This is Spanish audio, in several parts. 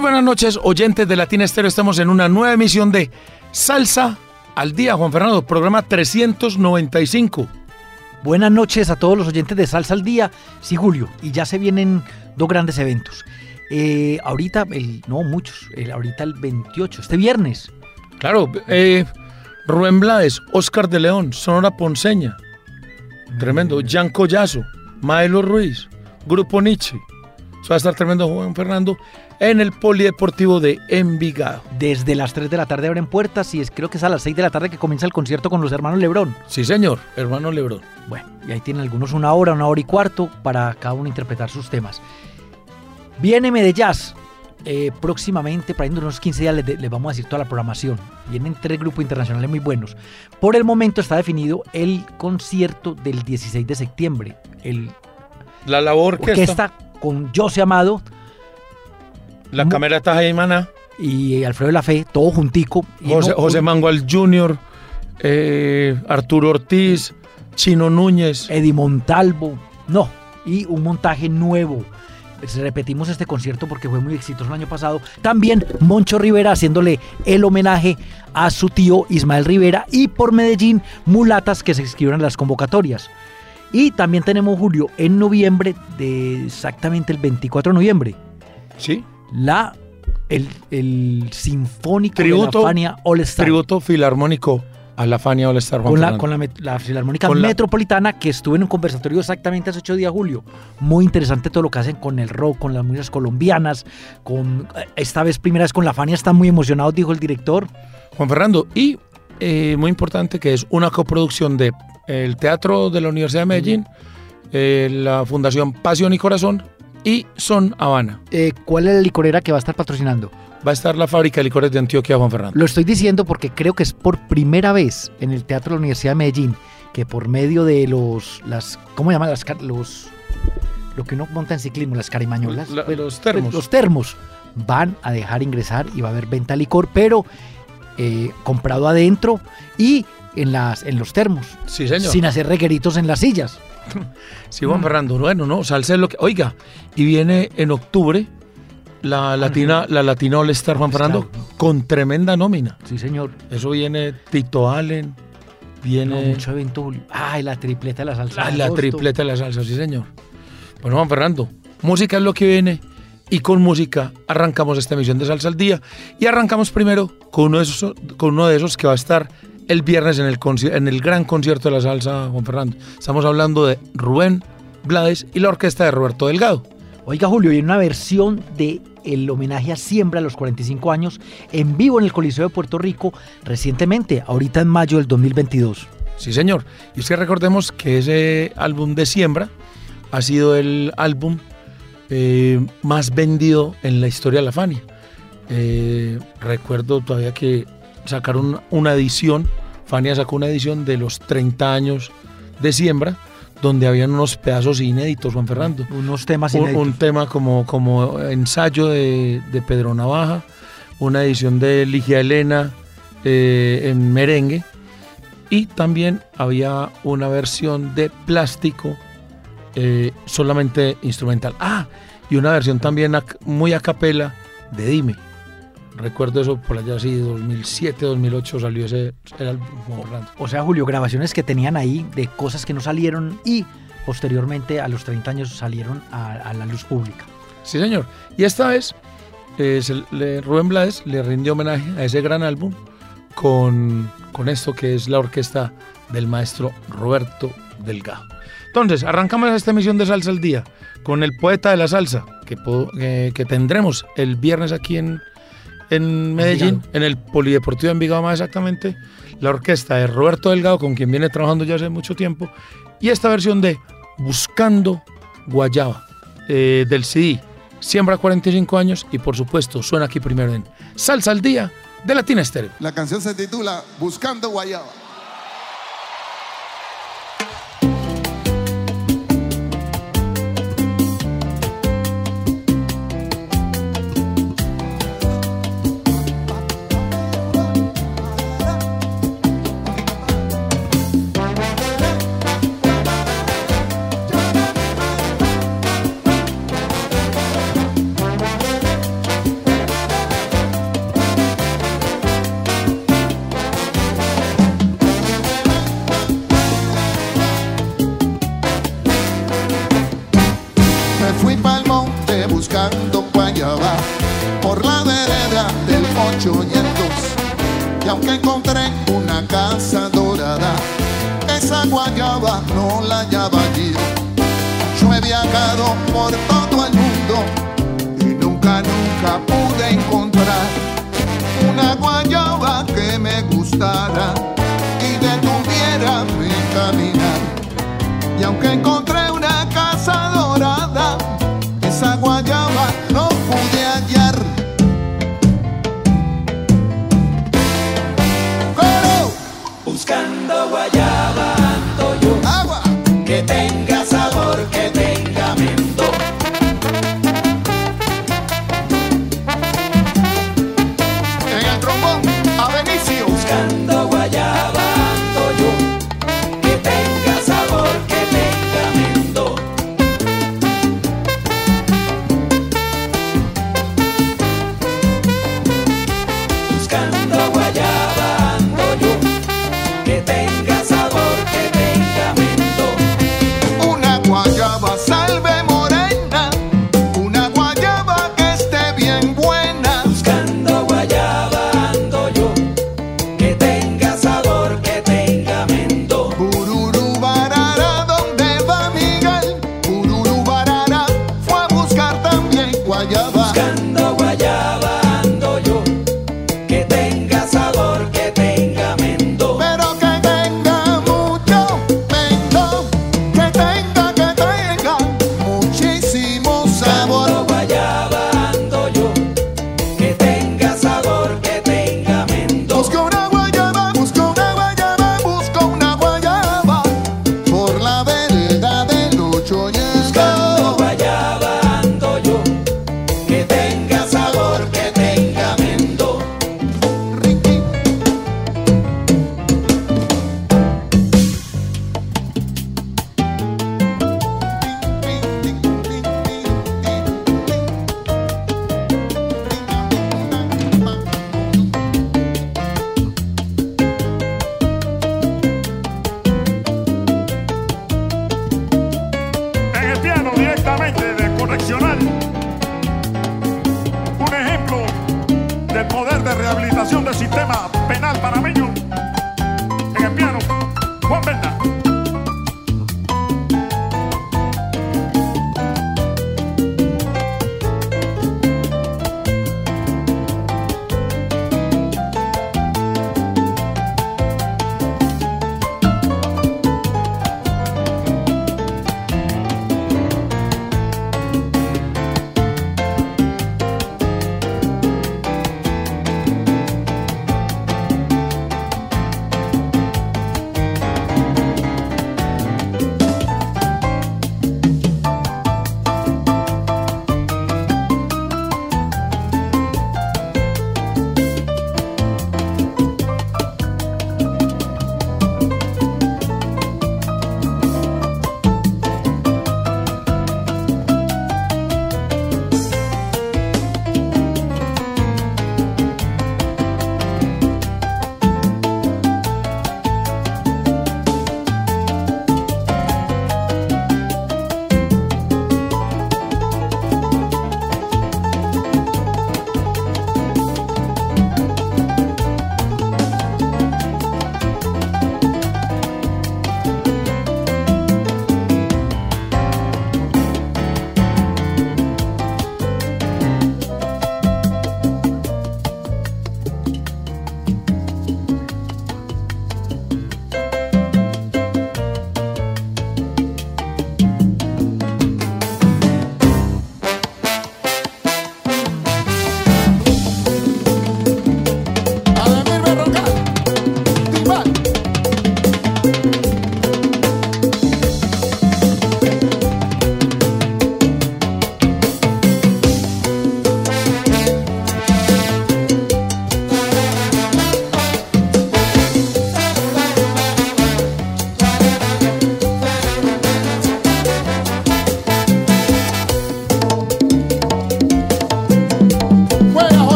Muy buenas noches, oyentes de Latina Estéreo. Estamos en una nueva emisión de Salsa al Día, Juan Fernando, programa 395. Buenas noches a todos los oyentes de Salsa al Día. Sí, Julio, y ya se vienen dos grandes eventos. Eh, ahorita, el, no muchos, el, ahorita el 28, este viernes. Claro, eh, Rubén Blades, Oscar de León, Sonora Ponceña. Tremendo. Jan Collazo, Maelo Ruiz, Grupo Nietzsche. Eso va a estar tremendo, Juan Fernando, en el Polideportivo de Envigado. Desde las 3 de la tarde abren puertas y es, creo que es a las 6 de la tarde que comienza el concierto con los hermanos Lebrón. Sí, señor, hermano Lebrón. Bueno, y ahí tienen algunos una hora, una hora y cuarto para cada uno interpretar sus temas. Viene Medellín. Eh, próximamente, para unos 15 días, les, les vamos a decir toda la programación. Vienen tres grupos internacionales muy buenos. Por el momento está definido el concierto del 16 de septiembre. El La labor que orquesta con José Amado La Mu- camerata Jaimana, y Alfredo La Fe, todo juntico. Y José, no- José Mangual Jr., eh, Arturo Ortiz, Chino Núñez. Eddie Montalvo, no, y un montaje nuevo. Pues Repetimos este concierto porque fue muy exitoso el año pasado. También Moncho Rivera haciéndole el homenaje a su tío Ismael Rivera y por Medellín Mulatas que se inscribieron en las convocatorias. Y también tenemos Julio en noviembre, de exactamente el 24 de noviembre, Sí, la el, el Sinfónico Tributo- de la Fania All Star. tributo filarmónico a la Fania All Star Juan con la, con la, Filarmónica Con la- Metropolitana, que estuve en un conversatorio exactamente hace ocho días, Julio. Muy interesante todo lo que hacen con el rock, con las músicas colombianas, con esta vez primera vez con la Fania, están muy emocionados, dijo el director. Juan Fernando, y eh, muy importante que es una coproducción de el Teatro de la Universidad de Medellín, eh, la Fundación Pasión y Corazón y Son Habana. Eh, ¿Cuál es la licorera que va a estar patrocinando? Va a estar la fábrica de licores de Antioquia, Juan Fernando. Lo estoy diciendo porque creo que es por primera vez en el Teatro de la Universidad de Medellín que por medio de los, las, ¿cómo llaman? Las, los, lo que uno monta en ciclismo, las carimañolas. La- pues, los termos. Los termos van a dejar ingresar y va a haber venta de licor, pero eh, comprado adentro y en, las, en los termos, Sí, señor. sin hacer regueritos en las sillas. Sí, Juan Mm. Fernando, bueno, no, salsa es lo que. Oiga, y viene en octubre la Latina, la Latina All Star, Juan Fernando, con tremenda nómina. Sí, señor. Eso viene Tito Allen, No, viene mucho evento. Ay, la tripleta de la salsa. de la tripleta de la salsa, sí, señor. Bueno, Juan Fernando, música es lo que viene. Y con música arrancamos esta emisión de Salsa al Día. Y arrancamos primero con uno de esos, con uno de esos que va a estar el viernes en el, en el gran concierto de la salsa, Juan Fernando. Estamos hablando de Rubén Blades y la orquesta de Roberto Delgado. Oiga, Julio, y una versión de el homenaje a Siembra a los 45 años en vivo en el Coliseo de Puerto Rico recientemente, ahorita en mayo del 2022. Sí, señor. Y es que recordemos que ese álbum de Siembra ha sido el álbum eh, más vendido en la historia de la Fania. Eh, recuerdo todavía que sacaron una edición, Fania sacó una edición de los 30 años de Siembra, donde habían unos pedazos inéditos, Juan Fernando. Unos temas Un, inéditos. un tema como, como ensayo de, de Pedro Navaja, una edición de Ligia Elena eh, en merengue y también había una versión de plástico eh, solamente instrumental. Ah, y una versión también muy a capela de Dime. Recuerdo eso por allá así, 2007, 2008 salió ese, ese álbum, Fernando. O sea, Julio, grabaciones que tenían ahí de cosas que no salieron y posteriormente a los 30 años salieron a, a la luz pública. Sí, señor. Y esta vez eh, se le- Rubén Blades le rindió homenaje a ese gran álbum con, con esto que es la orquesta del maestro Roberto Delgado. Entonces, arrancamos esta emisión de Salsa al Día con el poeta de la salsa que, eh, que tendremos el viernes aquí en, en Medellín, Envigado. en el Polideportivo de Envigado más exactamente, la orquesta de Roberto Delgado, con quien viene trabajando ya hace mucho tiempo, y esta versión de Buscando Guayaba. eh, del CD. Siembra 45 años y por supuesto suena aquí primero en Salsa al Día de Latina Estéreo. La canción se titula Buscando Guayaba.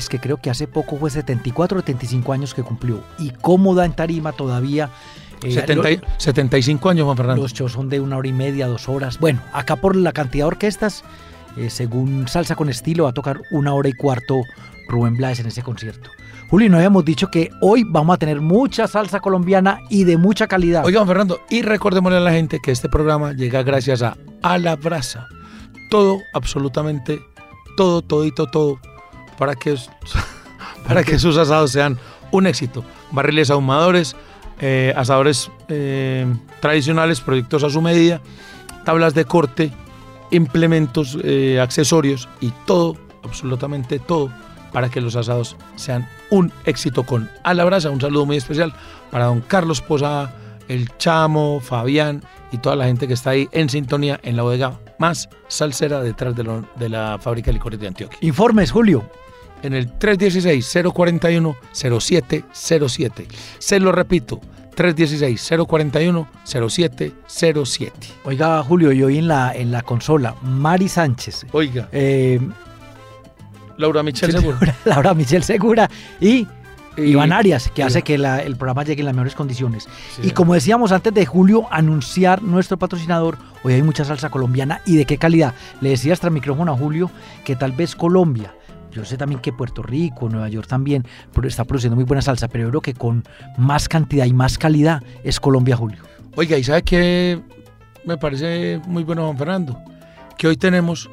Blades, que creo que hace poco fue 74 o 75 años que cumplió, y cómoda en tarima todavía. eh, 70 y- 75 años, Juan Fernando. Los shows son de una hora y media, dos horas. Bueno, acá por la cantidad de orquestas, eh, según Salsa con Estilo, va a tocar una hora y cuarto Rubén Blades en ese concierto. Julio, no habíamos dicho que hoy vamos a tener mucha salsa colombiana y de mucha calidad. Oiga, Juan Fernando, y recordémosle a la gente que este programa llega gracias a A la Brasa. Todo, absolutamente todo, todito, todo, para que, para que sus asados sean un éxito. Barriles ahumadores, eh, asadores eh, tradicionales, proyectos a su medida, tablas de corte, implementos, eh, accesorios y todo, absolutamente todo, para que los asados sean un éxito con A Brasa. Un saludo muy especial para don Carlos Posada, el Chamo, Fabián y toda la gente que está ahí en sintonía en la bodega más salsera detrás de, de la fábrica de licores de Antioquia. Informes, Julio. En el 316-041-0707. Se lo repito, 316-041-0707. Oiga, Julio, y hoy en la, en la consola, Mari Sánchez, Oiga, eh, Laura Michel Seguro. Laura Michelle Segura y Y- Iván Arias, que hace que la- el programa llegue en las mejores condiciones. Sí. Y como decíamos antes de Julio anunciar nuestro patrocinador, hoy hay mucha salsa colombiana y de qué calidad. Le decía hasta el micrófono a Julio que tal vez Colombia, yo sé también que Puerto Rico, Nueva York también está produciendo muy buena salsa, pero yo creo que con más cantidad y más calidad es Colombia, Julio. Oiga, ¿y sabe qué me parece muy bueno, Juan Fernando? Que hoy tenemos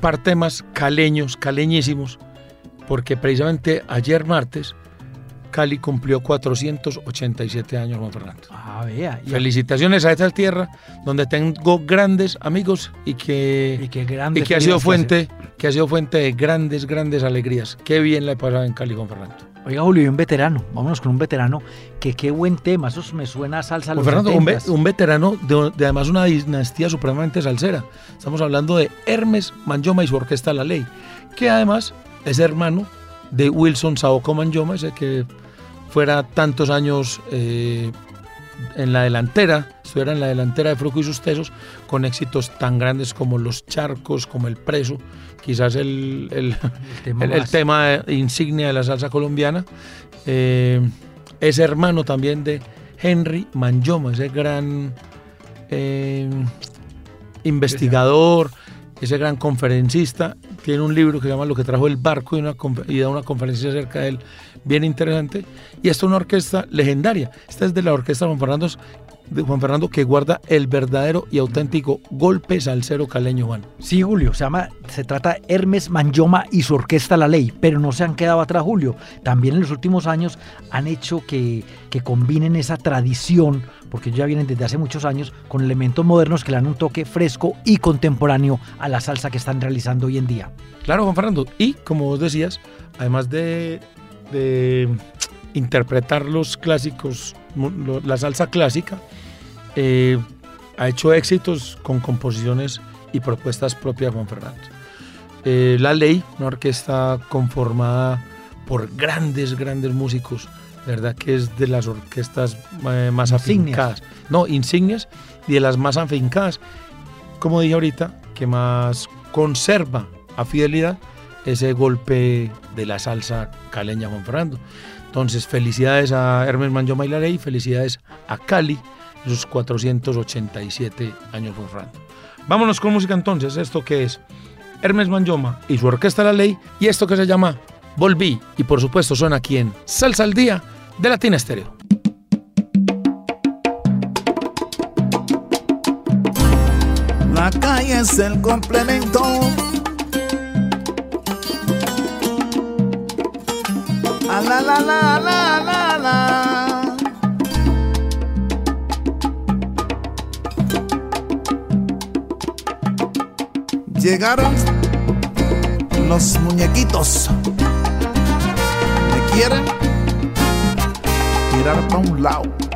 par temas caleños, caleñísimos, porque precisamente ayer martes Cali cumplió 487 años, Juan Fernando. Ah, vea. Y, Felicitaciones a esta tierra donde tengo grandes amigos y y que, qué grande y que ha sido fuente que ha sido fuente de grandes, grandes alegrías. Qué bien la he pasado en Cali, Juan Fernando. Oiga, Julio, y un veterano. Vámonos con un veterano. Que qué buen tema. Eso me suena a salsa. Juan Fernando, un, ve- 70s. un veterano de, de además una dinastía supremamente salsera. Estamos hablando de Hermes Manjoma y su orquesta La Ley, que además es hermano de Wilson Saoko Manjoma, ese que fuera tantos años eh, en la delantera, estuviera en la delantera de Fruco y sus tesos, con éxitos tan grandes como Los Charcos, como El Preso, quizás el, el- El tema el, tema insignia de la salsa colombiana. Eh, es hermano también de Henry Manjoma, ese gran eh, investigador, ese gran conferencista. Tiene un libro que se llama Lo que trajo el barco y, una, da una conferencia acerca de él bien interesante. Y esta es una orquesta legendaria. Esta es de la orquesta Juan Fernando, de Juan Fernando que guarda el verdadero y auténtico golpe salsero caleño, Juan. Sí, Julio, se llama, se trata Hermes Manjoma y su orquesta La Ley, pero no se han quedado atrás, Julio. También en los últimos años han hecho que, que combinen esa tradición, porque ya vienen desde hace muchos años, con elementos modernos que le dan un toque fresco y contemporáneo a la salsa que están realizando hoy en día. Claro, Juan Fernando. Y como vos decías, además de, interpretar los clásicos, la salsa clásica, eh, ha hecho éxitos con composiciones y propuestas propias Juan Fernando. Eh, la Ley, una orquesta conformada por grandes, grandes músicos, la verdad que es de las orquestas eh, más afincadas. No, insignias y de las más afincadas. Como dije ahorita, que más conserva a fidelidad ese golpe de la salsa caleña Juan Fernando. Entonces, felicidades a Hermes Manjo Mailarey, felicidades a Cali, sus 487 años Juan Fernando. Vámonos con música entonces, esto que es Hermes Manjoma y su Orquesta La Ley y esto que se llama Volví y por supuesto suena aquí en Salsa al Día de Latina Estéreo. La calle es el complemento. A la la la la la la. Llegaron los muñequitos. on loud.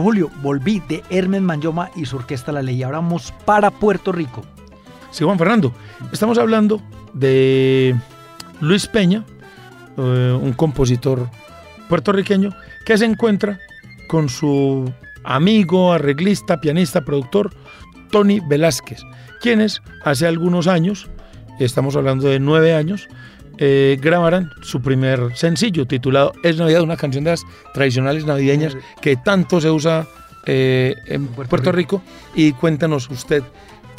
Julio. Volví de Hermes Manyoma y su orquesta La Ley. Ahora vamos para Puerto Rico. Sí, Juan Fernando, estamos hablando de Luis Peña, eh, un compositor puertorriqueño que se encuentra con su amigo, arreglista, pianista, productor, Tony Velázquez, quienes hace algunos años, estamos hablando de nueve años, eh, grabaran su primer sencillo titulado Es Navidad, una canción de las tradicionales navideñas que tanto se usa eh, en Puerto Puerto, Rico. Y cuéntanos usted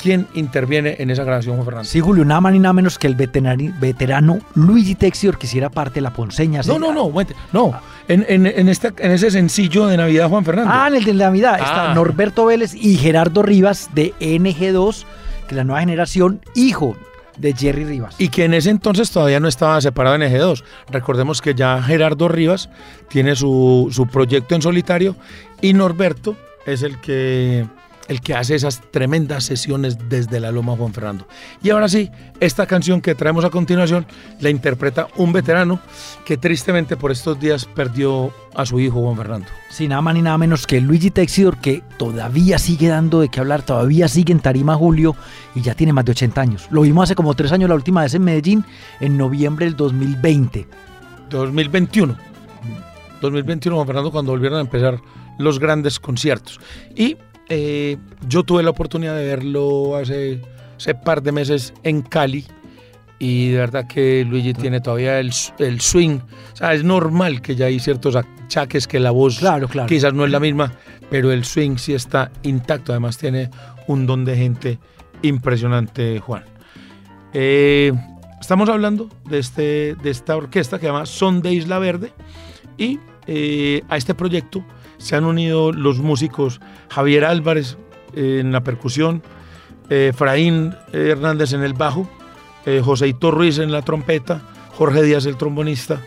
quién interviene en esa grabación, Juan Fernando. Sí, Julio, nada más ni nada menos que el veterani- veterano Luigi Texior, que hiciera parte de la ponceña. No, no, no, no. En, en- en esta, en ese sencillo de Navidad, Juan Fernando. Ah, en el de Navidad Ah. está Norberto Vélez y Gerardo Rivas de NG2, que es la nueva generación, hijo de Jerry Rivas. Y que en ese entonces todavía no estaba separado en Eje 2. Recordemos que ya Gerardo Rivas tiene su, su proyecto en solitario y Norberto es el que, el que hace esas tremendas sesiones desde la Loma Juan Fernando. Y ahora sí, esta canción que traemos a continuación la interpreta un veterano que tristemente por estos días perdió a su hijo Juan Fernando. Sí, nada más ni nada menos que Luigi Texidor, que todavía sigue dando de qué hablar, todavía sigue en Tarima Julio y ya tiene más de 80 años. Lo vimos hace como tres años la última vez en Medellín, en noviembre del 2020. 2021. 2021, Juan Fernando, cuando volvieron a empezar los grandes conciertos. Y eh, yo tuve la oportunidad de verlo hace, hace par de meses en Cali. Y de verdad que Luigi tiene todavía el, el swing. O sea, es normal que ya hay ciertos achaques que la voz Claro, claro. quizás no es la misma, pero el swing sí está intacto. Además tiene un don de gente impresionante, Juan. Eh, estamos hablando de, este, de esta orquesta que se llama Son de Isla Verde y eh, a este proyecto se han unido los músicos Javier Álvarez eh, en la percusión, eh, Efraín Hernández en el bajo, eh, Joseito Ruiz en la trompeta, Jorge Díaz el trombonista,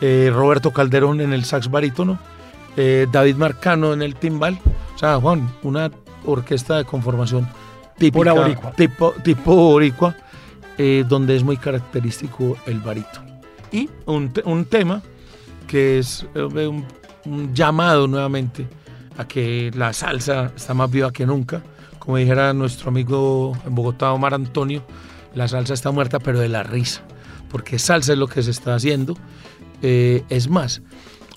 eh, Roberto Calderón en el sax barítono, eh, David Marcano en el timbal. O sea, Juan, una orquesta de conformación típica, boricua. tipo, tipo boricua, eh, donde es muy característico el barítono. Y un, un tema que es eh, un, un llamado nuevamente a que la salsa está más viva que nunca. Como dijera nuestro amigo en Bogotá, Omar Antonio, la salsa está muerta, pero de la risa, porque salsa es lo que se está haciendo. Eh, es más,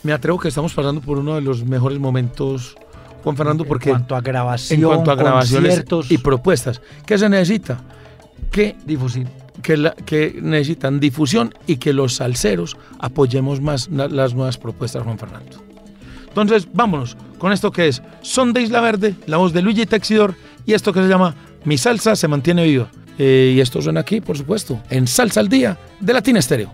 me atrevo que estamos pasando por uno de los mejores momentos, Juan Fernando, porque en cuanto a grabación, en cuanto a grabaciones conciertos, y propuestas, ¿qué se necesita? Que difusión. que, la- que necesitan difusión y que los salseros apoyemos más las nuevas propuestas, Juan Fernando. Entonces, vámonos con esto que es Son de Isla Verde, la voz de Luigi Texidor y esto que se llama Mi salsa se mantiene viva. Eh, y esto suena aquí, por supuesto, en Salsa al Día de Latina Estéreo.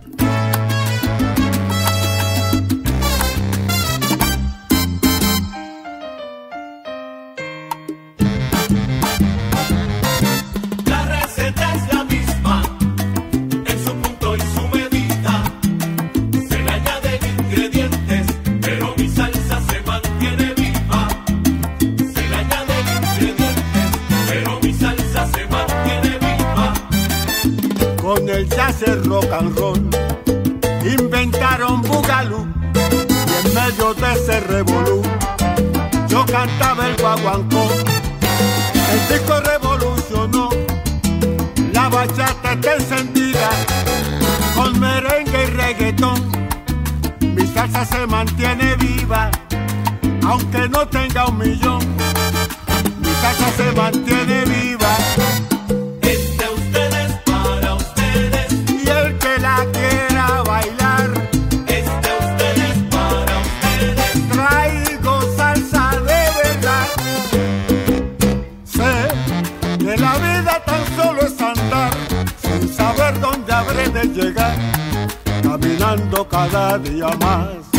Con el jazz el rock and roll. Inventaron Bugalú y en medio de ese revolú yo cantaba el guaguancó. El disco revolucionó, la bachata está encendida con merengue y reggaetón. Mi salsa se mantiene viva, aunque no tenga un millón. Mi salsa se mantiene viva. Cada día más.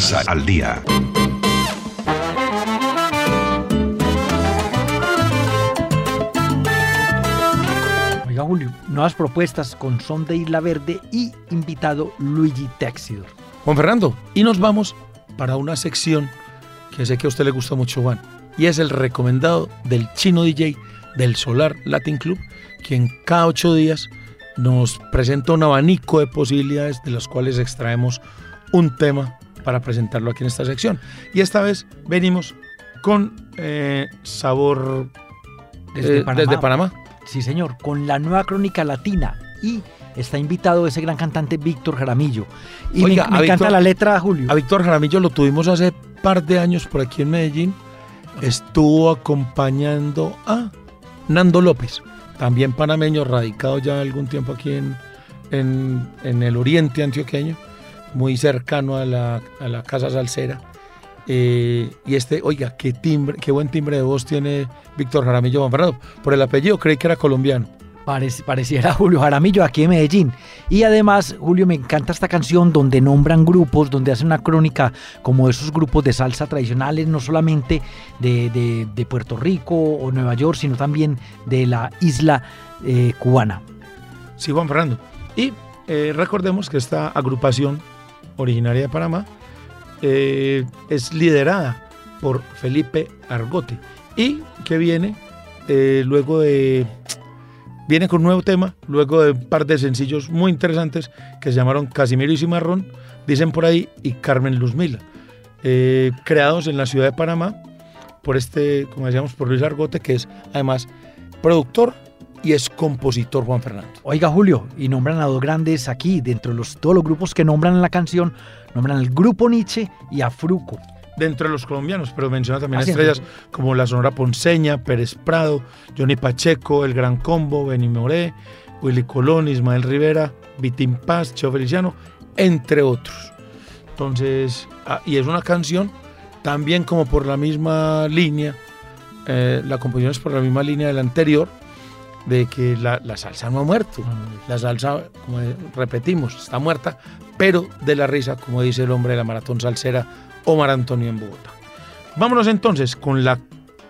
Salsa, al día. Oiga, Julio, nuevas propuestas con Son de Isla Verde y invitado Luigi Texidor. Juan Fernando, y nos vamos para una sección que sé que a usted le gusta mucho, Juan, y es el recomendado del chino DJ del Solar Latin Club, quien cada ocho días nos presenta un abanico de posibilidades de las cuales extraemos un tema para presentarlo aquí en esta sección. Y esta vez venimos con eh, sabor Desde eh, Panamá. desde Panamá. Sí, señor, con la nueva crónica latina y está invitado ese gran cantante Víctor Jaramillo. Y Oiga, me, encanta Víctor- la letra, Julio. A Víctor Jaramillo lo tuvimos hace par de años por aquí en Medellín. Estuvo acompañando a Nando López, también panameño, radicado ya algún tiempo aquí en, en, en el oriente antioqueño, muy cercano a la, a la Casa Salsera. Eh, y este, oiga, qué timbre, qué buen timbre de voz tiene Víctor Jaramillo Juan Fernando. Por el apellido creí que era colombiano. Parec- pareciera Julio Jaramillo aquí en Medellín. Y además, Julio, me encanta esta canción donde nombran grupos, donde hacen una crónica como esos grupos de salsa tradicionales, no solamente de, de- de Puerto Rico o Nueva York, sino también de la isla eh, cubana. Sí, Juan Fernando. Y eh, recordemos que esta agrupación originaria de Panamá eh, es liderada por Felipe Argote. Y que viene eh, luego de viene con un nuevo tema luego de un par de sencillos muy interesantes que se llamaron Casimiro y Cimarrón dicen por ahí y Carmen Luzmila. Eh, creados en la ciudad de Panamá por este como decíamos por Luis Argote que es además productor y es compositor Juan Fernando Oiga, Julio, y nombran a dos grandes aquí, dentro de los, todos los grupos que nombran en la canción, nombran al grupo Nietzsche y a Fruco. dentro de los colombianos, pero menciona también Ah, estrellas como la Sonora Ponceña, Pérez Prado, Johnny Pacheco, El Gran Combo, Benny Moré, Willy Colón, Ismael Rivera, Vitín Paz, Cheo Feliciano, entre otros. Entonces, ah, y es una canción también como por la misma línea, eh, la composición es por la misma línea de la anterior, de que la, la salsa no ha muerto. La salsa, como repetimos, está muerta, pero de la risa, como dice el hombre de la maratón salsera, Omar Antonio en Bogotá. Vámonos entonces con la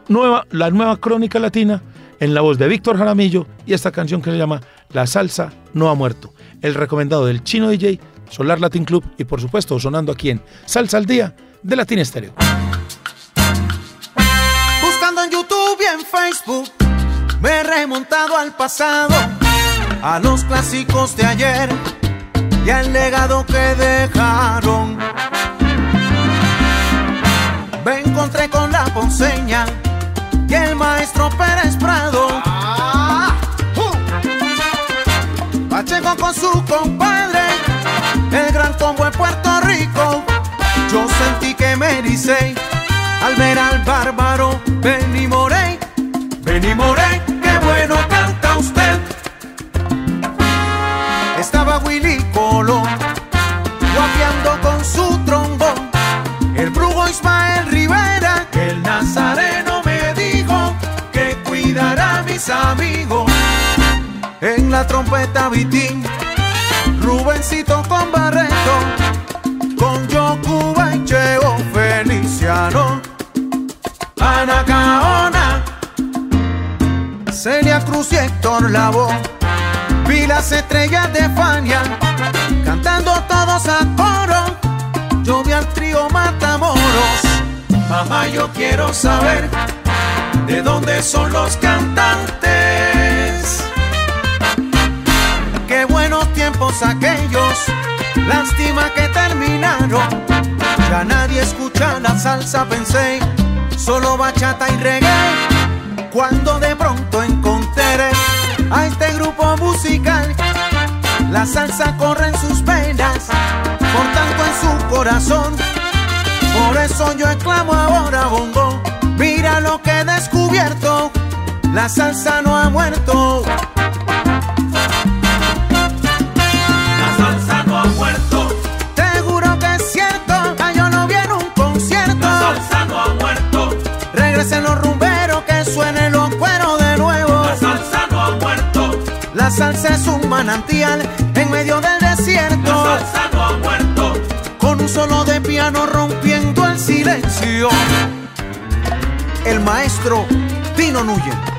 nueva, la nueva crónica latina en la voz de Víctor Jaramillo y esta canción que se llama La salsa no ha muerto. El recomendado del chino DJ, Solar Latin Club y por supuesto sonando aquí en Salsa al Día de Latin Estéreo. Buscando en YouTube y en Facebook, me he remontado al pasado, a los clásicos de ayer y al legado que dejaron. Me encontré con la ponceña y el maestro Pérez Prado. Ah, uh. Pacheco con su compadre. Trompeta Vitín, Rubencito con Barreto, con Yocuba y Cheo Feliciano, Ana Caona, Celia Cruz y Héctor Lavoe, vi las estrellas de Fania, cantando todos a coro, yo vi al trío Matamoros, mamá yo quiero saber de dónde son los cantantes. Tiempos aquellos, lástima que terminaron. Ya nadie escucha la salsa, pensé, solo bachata y reggae. Cuando de pronto encontré a este grupo musical, la salsa corre en sus venas, por tanto en su corazón. Por eso yo exclamo ahora, bongo, mira lo que he descubierto, la salsa no ha muerto. Salsa es un manantial en medio del desierto. La salsa no ha muerto. Con un solo de piano rompiendo el silencio. El maestro Tino Nuyen.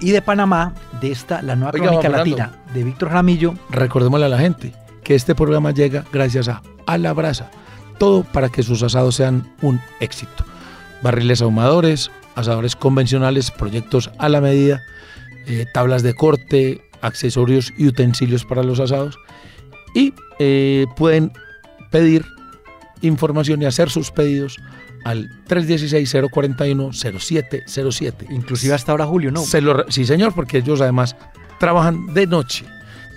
Y de Panamá, de esta, la nueva Oiga, crónica latina de Víctor Ramillo, Recordémosle a la gente que este programa llega gracias a A la Brasa. Todo para que sus asados sean un éxito. Barriles ahumadores, asadores convencionales, proyectos a la medida, eh, tablas de corte, accesorios y utensilios para los asados. Y eh, pueden pedir información y hacer sus pedidos al 316-041-0707. inclusive hasta ahora Julio, ¿no? Se lo re- sí, señor, porque ellos además trabajan de noche.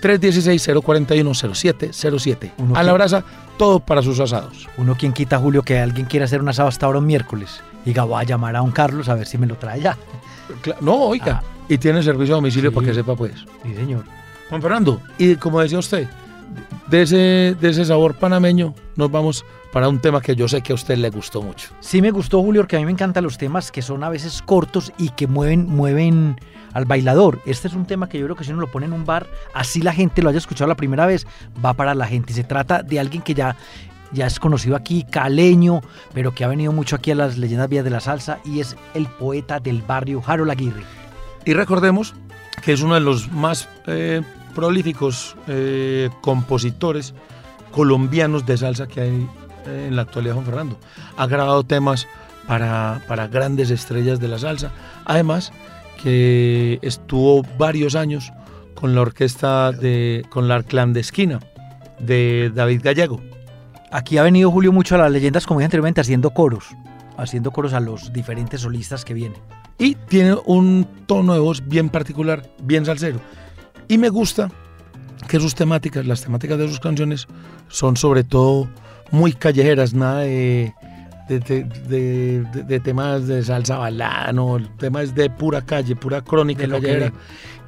316-041-0707. Uno A la brasa, todo para sus asados. Uno quien quita, Julio, que alguien quiera hacer un asado hasta ahora un miércoles. Diga, voy a llamar a don Carlos a ver si me lo trae ya. No, oiga. Ah. Y tiene servicio a domicilio Sí. para que sepa, pues. Sí, señor. Juan Fernando, y como decía usted, de ese, de ese sabor panameño nos vamos para un tema que yo sé que a usted le gustó mucho. Sí me gustó, Julio, porque a mí me encantan los temas que son a veces cortos y que mueven, mueven al bailador. Este es un tema que yo creo que si uno lo pone en un bar, así la gente lo haya escuchado la primera vez, va para la gente. Se trata de alguien que ya, ya es conocido aquí, caleño, pero que ha venido mucho aquí a las leyendas vías de la salsa y es el poeta del barrio, Harold Aguirre. Y recordemos que es uno de los más eh, prolíficos eh, compositores colombianos de salsa que hay eh, en la actualidad, Juan Fernando. Ha grabado temas para, para grandes estrellas de la salsa. Además, que estuvo varios años con la orquesta de, con la clandestina de David Gallego. Aquí ha venido Julio mucho a las leyendas, como dije anteriormente, haciendo coros, haciendo coros a los diferentes solistas que vienen. Y tiene un tono de voz bien particular, bien salsero. Y me gusta que sus temáticas, las temáticas de sus canciones, son sobre todo muy callejeras, nada de, de, de- temas de salsa balada, no, temas de pura calle, pura crónica que callejera. ve.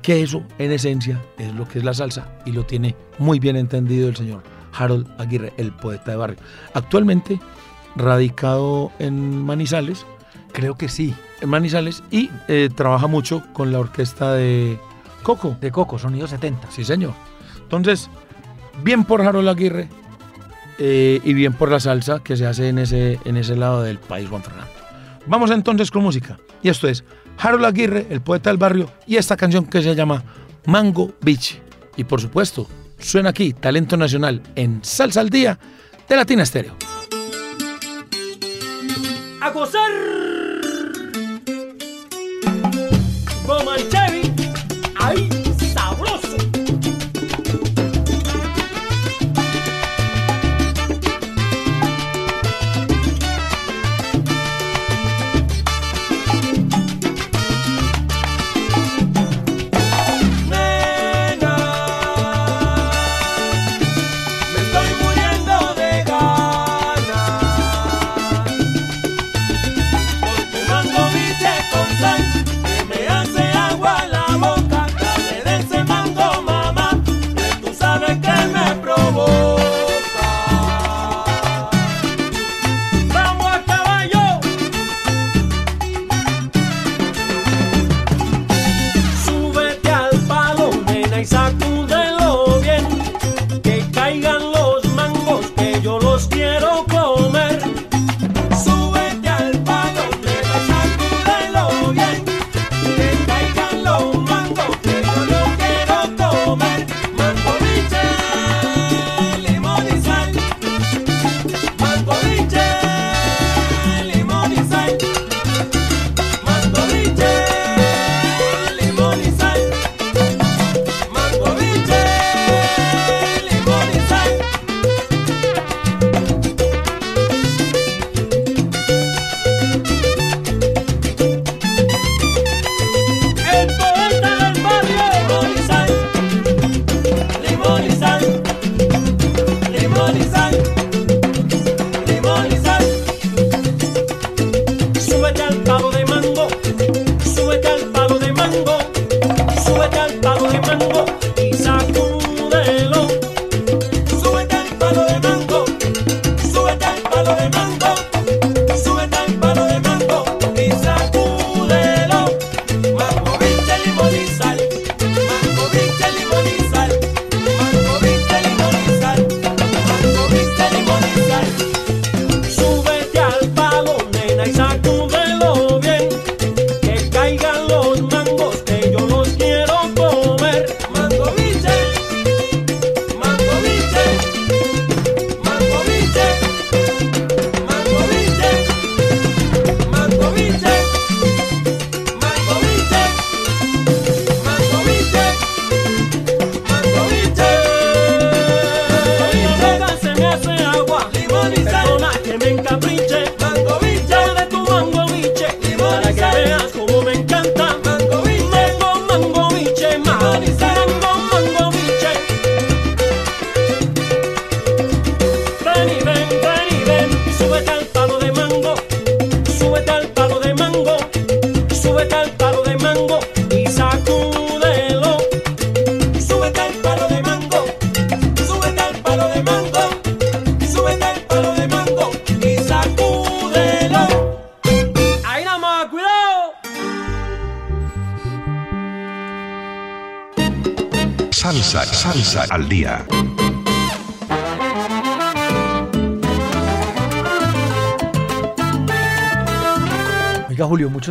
Que, eso, en esencia, es lo que es la salsa y lo tiene muy bien entendido el señor Harold Aguirre, el poeta de barrio. Actualmente radicado en Manizales, Creo que sí. en Manizales y eh, trabaja mucho con la orquesta de Coco. De Coco, sonido 70. Sí, señor. Entonces, bien por Harold Aguirre eh, y bien por la salsa que se hace en ese, en ese lado del país, Juan Fernando. Vamos entonces con música. Y esto es Harold Aguirre, el poeta del barrio, y esta canción que se llama Mango Beach. Y por supuesto, suena aquí Talento Nacional en Salsa al Día de Latina Estéreo. a gozar.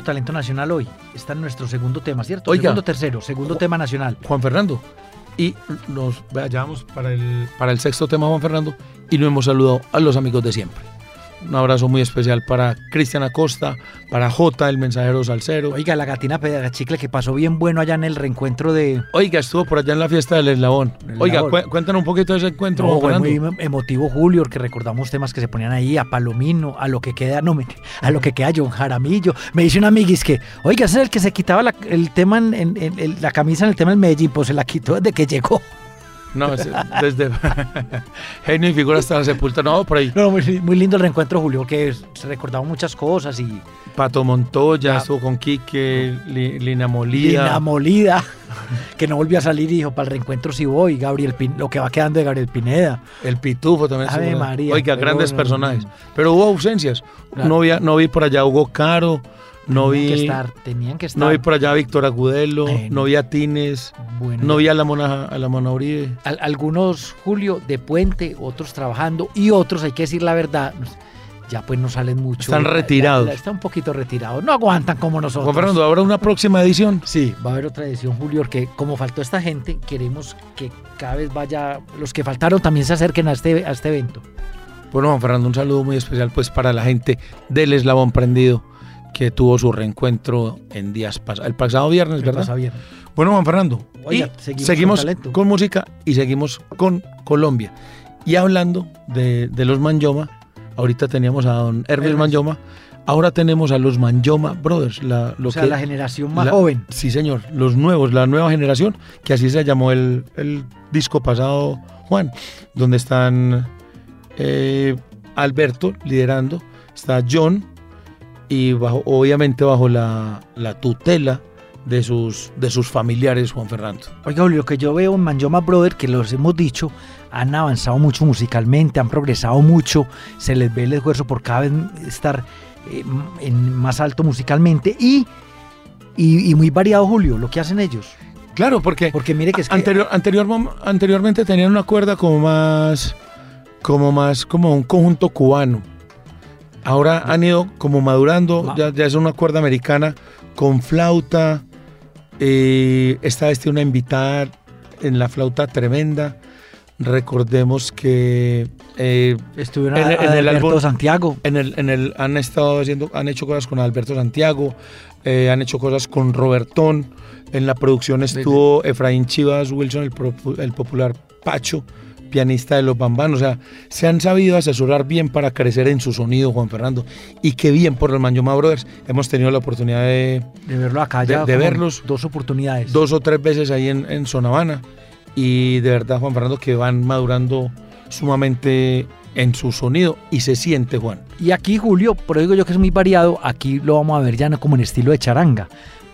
Mucho talento nacional hoy. Está en nuestro segundo tema, ¿cierto? Oiga. Segundo, tercero, segundo tema nacional. Juan Fernando. Y nos vayamos para el, para el sexto tema, Juan Fernando, y nos hemos saludado a los amigos de siempre. Un abrazo muy especial para Cristian Acosta, para J, el mensajero salsero. Oiga, la gatina Chicle que pasó bien bueno allá en el reencuentro de... Oiga, estuvo por allá en la fiesta del Eslabón. Oiga, cué- cuéntanos un poquito de ese encuentro, No, fue muy emotivo Julio, que recordamos temas que se ponían ahí, a Palomino, a lo que queda, no, me- a lo que queda John Jaramillo. Me dice un amiguis que, oiga, ese es el que se quitaba la, el tema en, en- en- en la camisa en el tema del Medellín, pues se la quitó desde que llegó. No, es- desde genio y figura hasta la sepultura. No, por ahí. No, muy, muy lindo el reencuentro, Julio, que se recordaba muchas cosas y Pato Montoya, Ah. estuvo con Quique, Li- Lina Molida. Lina Molida, que no volvió a salir y dijo, para el reencuentro sí voy, Gabriel Pin- lo que va quedando de Gabriel Pineda. El Pitufo también. Ave. María, Oiga, grandes personajes. Pero hubo ausencias. Claro. No, vi, no vi por allá Hugo Caro, no Tenían que vi, estar, tenían que estar. no vi por allá a Víctor Agudelo, Bueno. no vi a Tines, Bueno, no vi a la Mona, a la Mona Uribe. Al- algunos, Julio, de puente, otros trabajando y otros, hay que decir la verdad, ya pues no salen mucho. Están retirados. Están un poquito retirados, no aguantan como nosotros. Juan Fernando, ¿habrá una próxima edición? Sí, va a haber otra edición, Julio, porque como faltó esta gente, queremos que cada vez vaya, los que faltaron también se acerquen a este, a este evento. Bueno, Juan Fernando, un saludo muy especial pues para la gente del Eslabón Prendido que tuvo su reencuentro en días pasados, el pasado viernes, ¿verdad? Pasa bien. Bueno, Juan Fernando, Oiga, y seguimos seguimos, con música y seguimos con Colombia. Y hablando de, de los Manyoma, ahorita teníamos a don Hermes. Manyoma, ahora tenemos a los Manyoma Brothers, la, lo o sea, que- la generación más la- joven. Sí, señor, los nuevos, la nueva generación, que así se llamó el, el disco pasado, Juan, donde están eh, Alberto liderando, está John y bajo, obviamente bajo la, la tutela de sus, de sus familiares, Juan Fernando. Oiga, Julio, lo que yo veo en Manjoma Brother, que los hemos dicho, han avanzado mucho musicalmente, han progresado mucho, se les ve el esfuerzo por cada vez estar eh, en más alto musicalmente y, y, y muy variado, Julio, lo que hacen ellos. Claro, porque, Porque mire que es que... anterior, anteriormente tenían una cuerda como más, como más, como un conjunto cubano. Ahora han ido como madurando, Ma- ya, ya es una cuerda americana con flauta. eh, esta vez tiene una invitada en la flauta tremenda. Recordemos que eh, Estuvieron en a- el- en a el Alberto álbum- Santiago. en el, en el, han estado haciendo, han hecho cosas con Alberto Santiago, eh, han hecho cosas con Robertón. En la producción estuvo Efraín Chivas Wilson, el, el popular Pacho, pianista de los Bambanos. O sea, se han sabido asesorar bien para crecer en su sonido, Juan Fernando. Y qué bien por los Manjoma Brothers. Hemos tenido la oportunidad de De verlo acá de- ya. de como verlos. Dos oportunidades. dos o tres veces ahí en, en Sonavana. Y de verdad, Juan Fernando, que van madurando sumamente en su sonido. Y se siente, Juan. Y aquí, Julio, pero digo yo que es muy variado, aquí lo vamos a ver ya no como en estilo de charanga,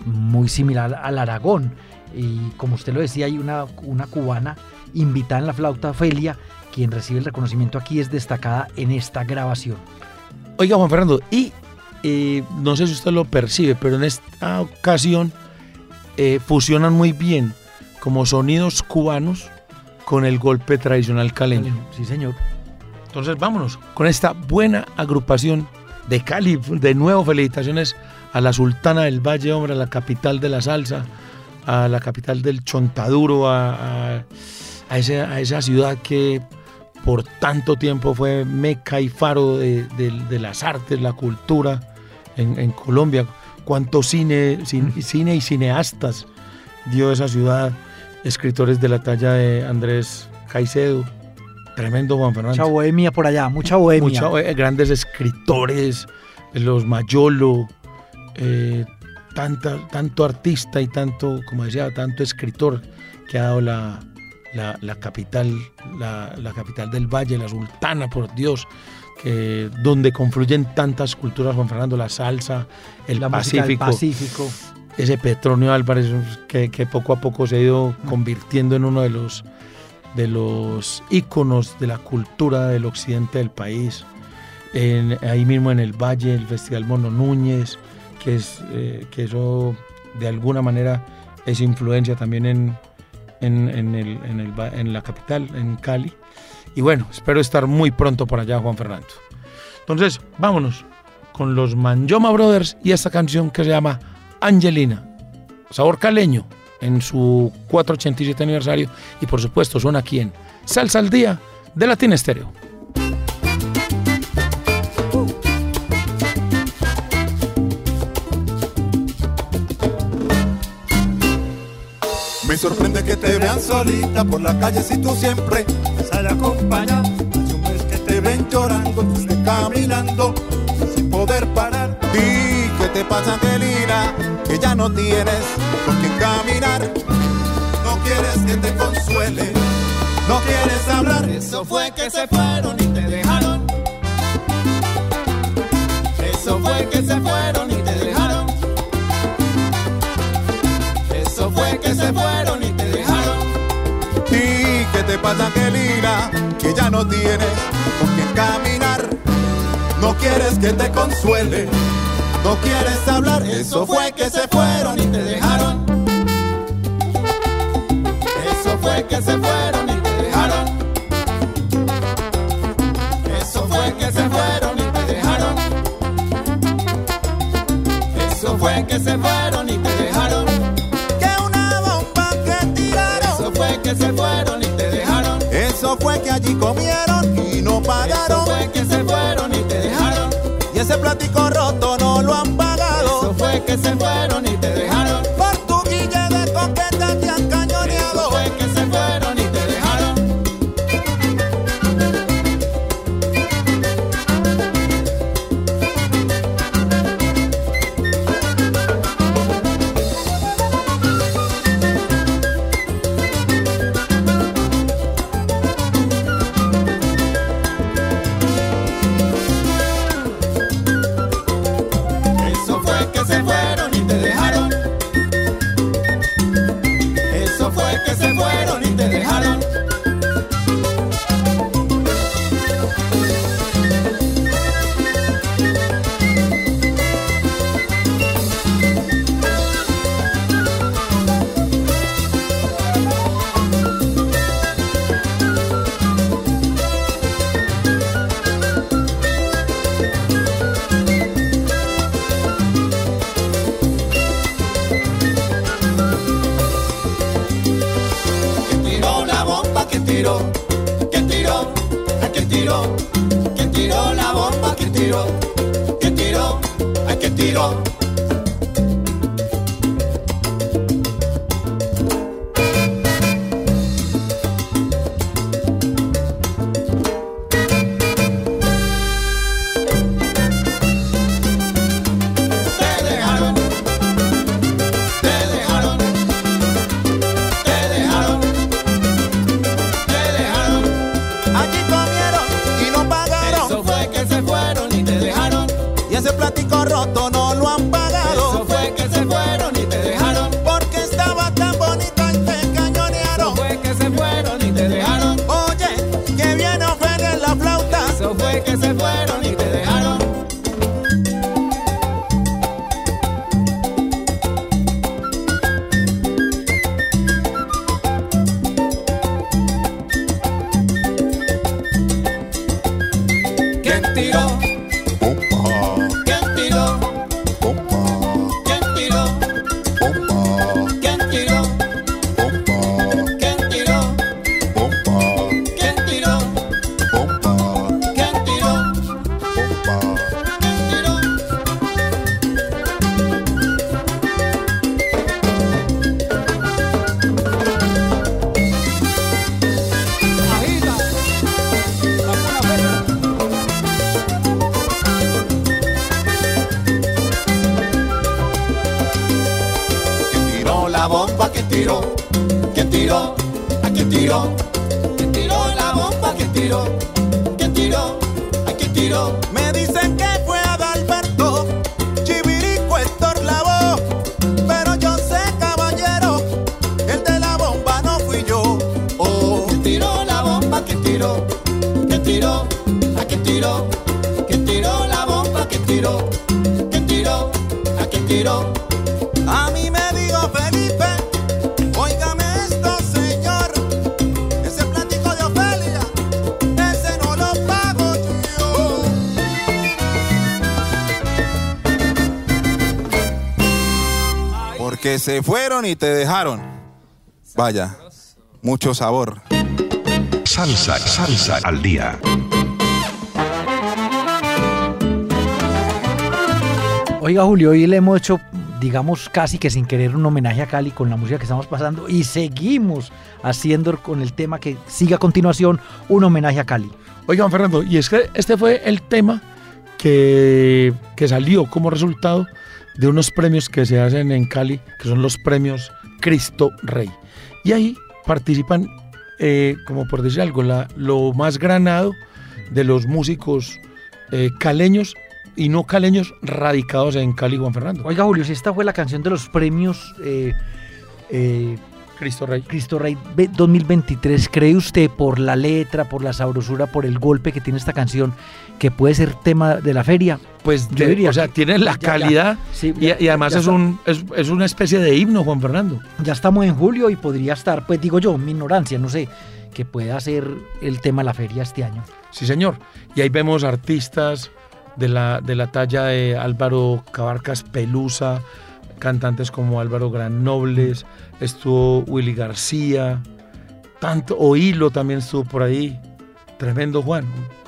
muy similar al Aragón. Y como usted lo decía, hay una, una cubana invitada en la flauta, Ofelia, quien recibe el reconocimiento aquí, es destacada en esta grabación. Oiga, Juan Fernando, y eh, no sé si usted lo percibe, pero en esta ocasión eh, fusionan muy bien como sonidos cubanos con el golpe tradicional caleño. Sí, señor. Entonces vámonos con esta buena agrupación de Cali. De nuevo, felicitaciones a la Sultana del Valle, hombre, a la capital de la salsa, a la capital del Chontaduro, a, a- a ese- a esa ciudad que por tanto tiempo fue meca y faro de, de- de las artes, la cultura en, en Colombia. Cuánto cine, cin- cine y cineastas dio esa ciudad, escritores de la talla de Andrés Caicedo, tremendo Juan Fernando. Mucha bohemia por allá, mucha bohemia. Mucha- eh, grandes escritores, los Mayolo, eh, tanta, tanto artista y tanto, como decía, tanto escritor que ha dado la, la- la capital, la, la capital del Valle, la Sultana, por Dios, que, donde confluyen tantas culturas, Juan Fernando, la salsa, el la Pacífico, Pacífico. ese Petronio Álvarez que, que poco a poco se ha ido convirtiendo en uno de los de los íconos de la cultura del occidente del país. En- ahí mismo en el Valle, el Festival Mono Núñez, que, es, eh, que eso de alguna manera es influencia también en, en, en el- en el en la capital, en Cali. Y bueno, espero estar muy pronto por allá, Juan Fernando. Entonces, vámonos con los Manjoma Brothers y esta canción que se llama Angelina. Sabor caleño en su 487 aniversario. Y por supuesto, suena aquí en Salsa al Día de Latin Estéreo. Me sorprende que te vean solita por la calle si tú siempre sales acompañada. Hace un mes que te ven llorando, tú estés caminando sin poder parar. ¿Y qué te pasa, Angelina? Que ya no tienes con quién caminar. No quieres que te consuele, no quieres hablar. Eso fue que se fueron y te dejaron. Eso fue que se fueron quieres que te consuele, no quieres hablar. Eso fue que se fueron y te dejaron. Eso fue que se fueron y te dejaron. Eso fue que se fueron y te dejaron. Eso fue que se fueron y te dejaron. Que una bomba que tiraron. Eso fue que se fueron y te dejaron. Eso fue que allí comieron y no Eso pagaron. fue que se fueron. Platico roto no lo han Eso pagado. fue que se fueron bomba? ¿Quién tiró? ¿Quién tiró? ¿A quién tiró? ¿Quién tiró la bomba? ¿Quién tiró? ¿Quién tiró? ¿A quién tiró? Me dicen se fueron y te dejaron. Vaya, mucho sabor. Salsa, salsa al día. Oiga, Julio, hoy le hemos hecho, digamos, casi que sin querer un homenaje a Cali con la música que estamos pasando y seguimos haciendo con el tema que sigue a continuación un homenaje a Cali. Oigan, Fernando, y es que este fue el tema que, que salió como resultado de unos premios que se hacen en Cali, que son los premios Cristo Rey. Y ahí participan, eh, como por decir algo, la- lo más granado de los músicos eh, caleños y no caleños radicados en Cali, Juan Fernando. Oiga, Julio, si esta fue la canción de los premios eh, Cristo Rey. Cristo Rey ve- 2023, ¿cree usted por la letra, por la sabrosura, por el golpe que tiene esta canción, que puede ser tema de la feria? Pues Yo de- diría o sea, tiene la ya, ya. calidad Sí, y, ya- y además es, un, es, es una especie de himno, Juan Fernando. Ya estamos en julio y podría estar, pues digo yo, mi ignorancia, no sé, que pueda ser el tema de la feria este año. Sí, señor. Y ahí vemos artistas de la, de la talla de Álvaro Cabarcas Pelusa, cantantes como Álvaro Granobles, estuvo Willy García, tanto, Oílo también estuvo por ahí. Tremendo Juan.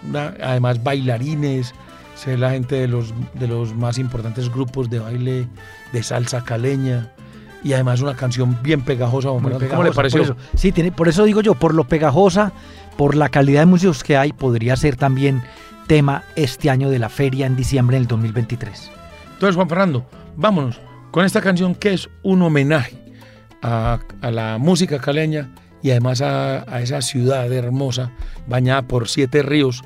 Una- además bailarines, sé la gente de los, de los más importantes grupos de baile de salsa caleña. Y además una canción bien pegajosa. ¿Cómo le pareció? por eso. Sí, tiene, por eso digo yo, por lo pegajosa, por la calidad de músicos que hay, podría ser también tema este año de la feria en diciembre del 2023. Entonces, Juan Fernando, vámonos con esta canción que es un homenaje a, a la música caleña y además a, a esa ciudad hermosa, bañada por siete ríos,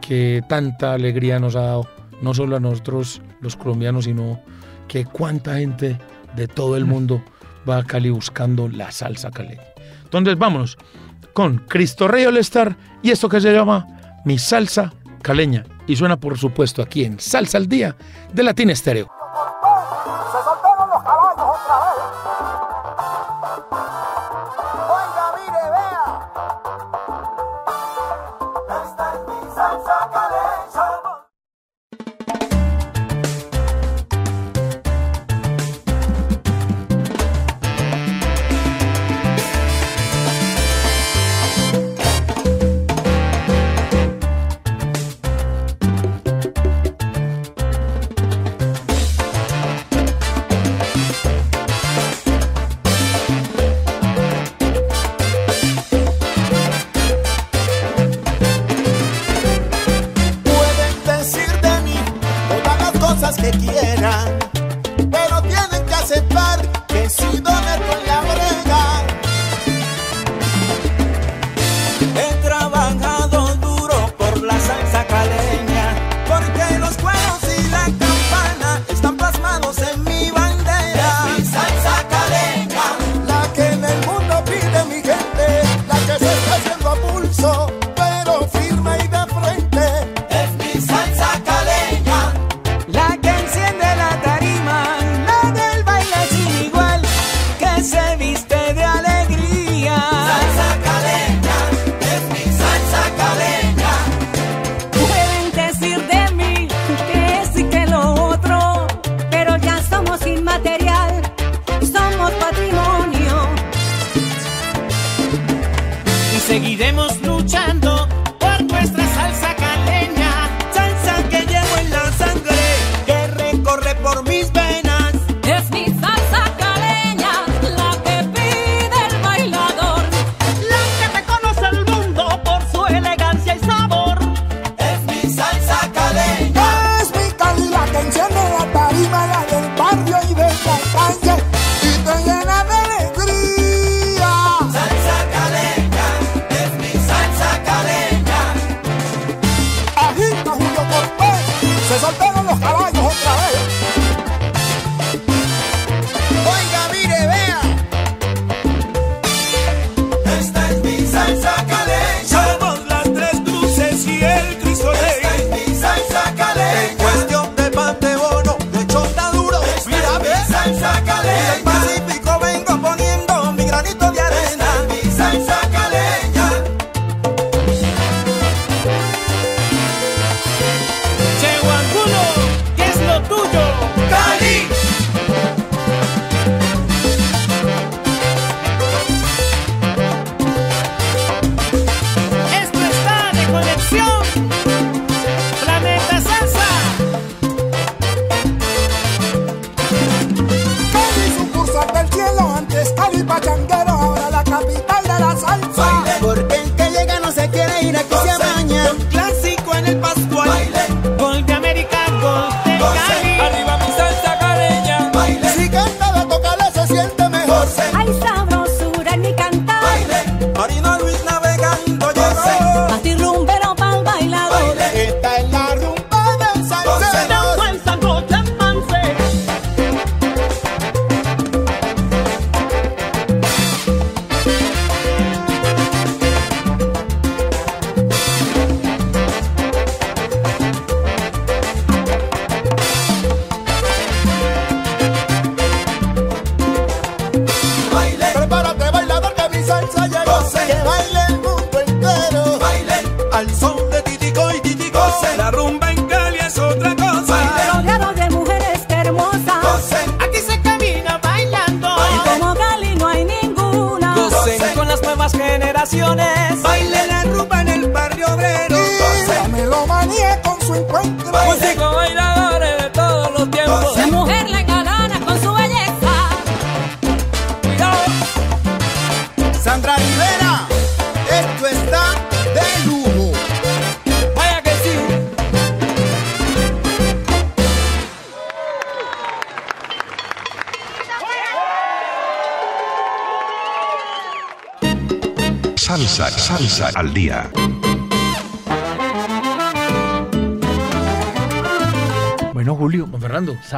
que tanta alegría nos ha dado, no solo a nosotros los colombianos, sino que cuánta gente de todo el mundo va a Cali buscando la salsa caleña. Entonces, vámonos con Cristo Rey All Star y esto que se llama Mi Salsa Caleña. Y suena, por supuesto, aquí en Salsa al Día de Latin Estéreo.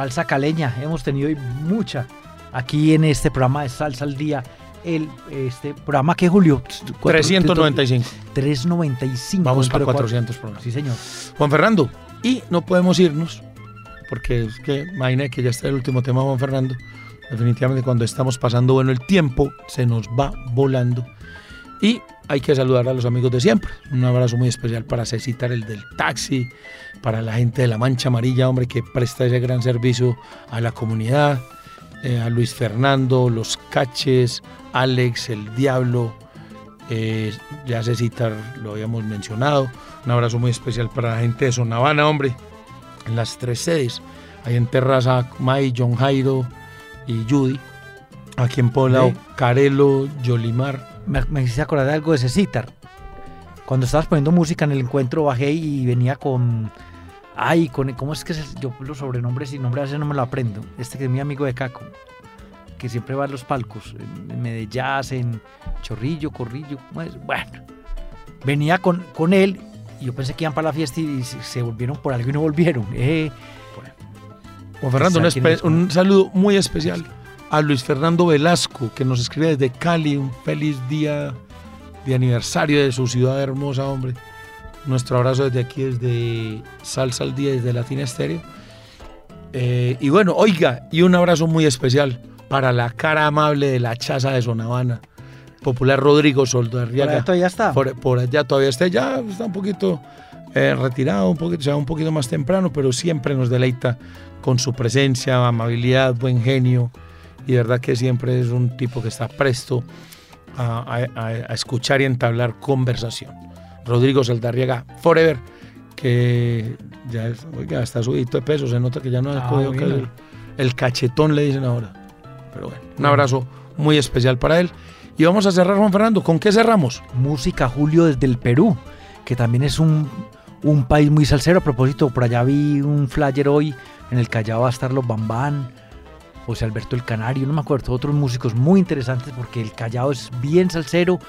Salsa caleña. Hemos tenido hoy mucha aquí en este programa de Salsa al Día. El, este programa que Julio. Cuatro- 395. 395. Vamos para Pero cua- 400 programas. Sí, señor. Juan Fernando, y no podemos irnos, porque es que imagina que ya está el último tema, Juan Fernando. Definitivamente cuando estamos pasando bueno el tiempo, se nos va volando. Y hay que saludar a los amigos de siempre. Un abrazo muy especial para Cecitar, el del taxi, para la gente de la Mancha Amarilla, hombre, que presta ese gran servicio a la comunidad. eh, a Luis Fernando, los Caches, Alex, el Diablo, eh, ya Cecitar lo habíamos mencionado. Un abrazo muy especial para la gente de Sonavana, hombre, en las tres sedes. Ahí en Terraza, May, John Jairo y Judy. Aquí en Poblado, Sí. Carelo, Yolimar. Me, me hiciste acordar de algo de Cecitar. Cuando estabas poniendo música en el encuentro bajé y venía con... Ay, con... ¿Cómo es que es? Yo los sobrenombres y nombres a veces no me lo aprendo. Este que es mi amigo de Caco. Que siempre va a los palcos. En, Medellín, en Chorrillo, Corrillo. pues, Bueno. Venía con, con él y yo pensé que iban para la fiesta y se, se volvieron por algo y no volvieron. Eh, Juan Fernando, un saludo muy especial a Luis Fernando Velasco, que nos escribe desde Cali. Un feliz día de aniversario de su ciudad hermosa, hombre. Nuestro abrazo desde aquí, desde Salsa al Día, desde Latina Estéreo. Eh, y bueno, oiga, y un abrazo muy especial para la cara amable de la chaza de Sonavana, popular Rodrigo Soldo ¿Por allá todavía está? Por, por allá todavía está, ya está un poquito eh, retirado, un poquito, se va un poquito más temprano, pero siempre nos deleita con su presencia, amabilidad, buen genio, y de verdad que siempre es un tipo que está presto a, a- a- a escuchar y entablar conversación. Rodrigo Saldarriaga, Forever, que ya es- oiga, está subidito de peso, se nota que ya no ha Ah, que bueno. el, el cachetón, le dicen ahora. Pero bueno, un abrazo muy especial para él. Y vamos a cerrar, Juan Fernando. ¿Con qué cerramos? Música Julio desde el Perú, que también es un, un país muy salsero. A propósito, por allá vi un flyer hoy, en el Callao va a estar los Bambán, José Alberto el Canario, no me acuerdo, otros músicos muy interesantes porque el Callao es bien salsero,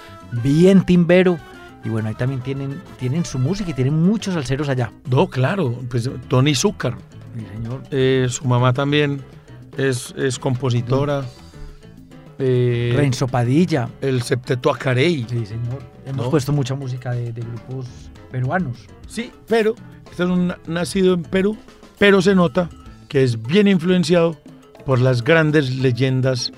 bien timbero. Y bueno, ahí también tienen, tienen su música y tienen muchos salseros allá. No, claro, pues Tony Zúcar. señor. Eh, su mamá también es, es compositora. Eh, Renzo Padilla. El septeto Acarey. Sí, señor. Hemos ¿No? puesto mucha música de, de grupos peruanos. Sí, pero este es un na- nacido en Perú, pero se nota que es bien influenciado por las grandes leyendas,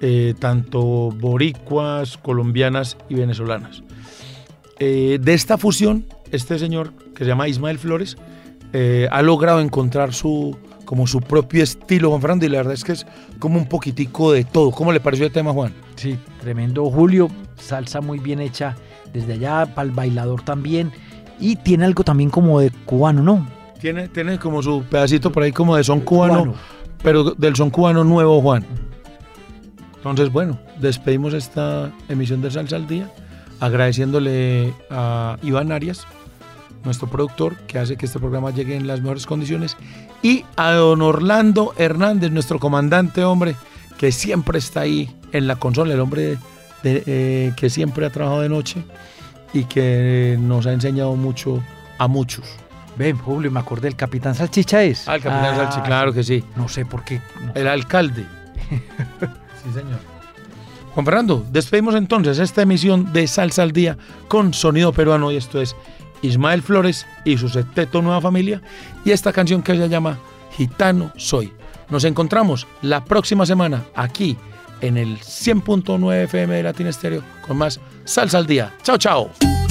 eh, tanto boricuas, colombianas y venezolanas. Eh, de esta fusión, este señor, que se llama Ismael Flores, eh, ha logrado encontrar su, como su propio estilo, Juan Fernando, y la verdad es que es como un poquitico de todo. ¿Cómo le pareció el tema, Juan? Sí, tremendo Julio, salsa muy bien hecha desde allá, para el bailador también. Y tiene algo también como de cubano, ¿no? Tiene, tiene como su pedacito por ahí como de son cubano, Cubano. Pero del son cubano nuevo, Juan. Entonces, bueno, despedimos esta emisión de Salsa al Día, agradeciéndole a Iván Arias, nuestro productor, que hace que este programa llegue en las mejores condiciones, y a don Orlando Hernández, nuestro comandante, hombre, que siempre está ahí en la consola, el hombre eh, que siempre ha trabajado de noche y que nos ha enseñado mucho a muchos. Ven, Julio, me acordé, el Capitán Salchicha es. Ah, el Capitán Ah, Salchi, claro que sí. No sé por qué. no. El alcalde. sí, señor. Juan Fernando, despedimos entonces esta emisión de Salsa al Día con sonido peruano y esto es Ismael Flores y su septeto Nueva Familia y esta canción que se llama Gitano Soy. Nos encontramos la próxima semana aquí en el 100.9 FM de Latin Estéreo con más Salsa al Día. Chao, chao.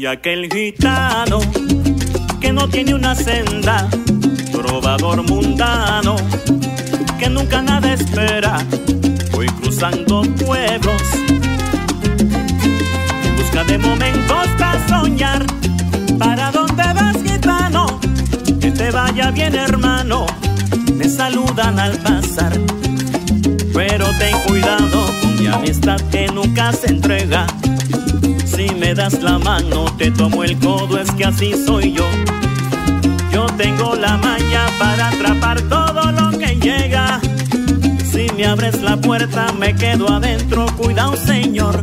Soy aquel gitano que no tiene una senda, trovador mundano que nunca nada espera. Voy cruzando pueblos en busca de momentos para soñar. ¿Para dónde vas, gitano? Que te vaya bien, hermano. Me saludan al pasar, pero ten cuidado con mi amistad que nunca se entrega si me das la mano, te tomo el codo, es que así soy yo. Yo tengo la maña para atrapar todo lo que llega. Si me abres la puerta, me quedo adentro, cuidado señor.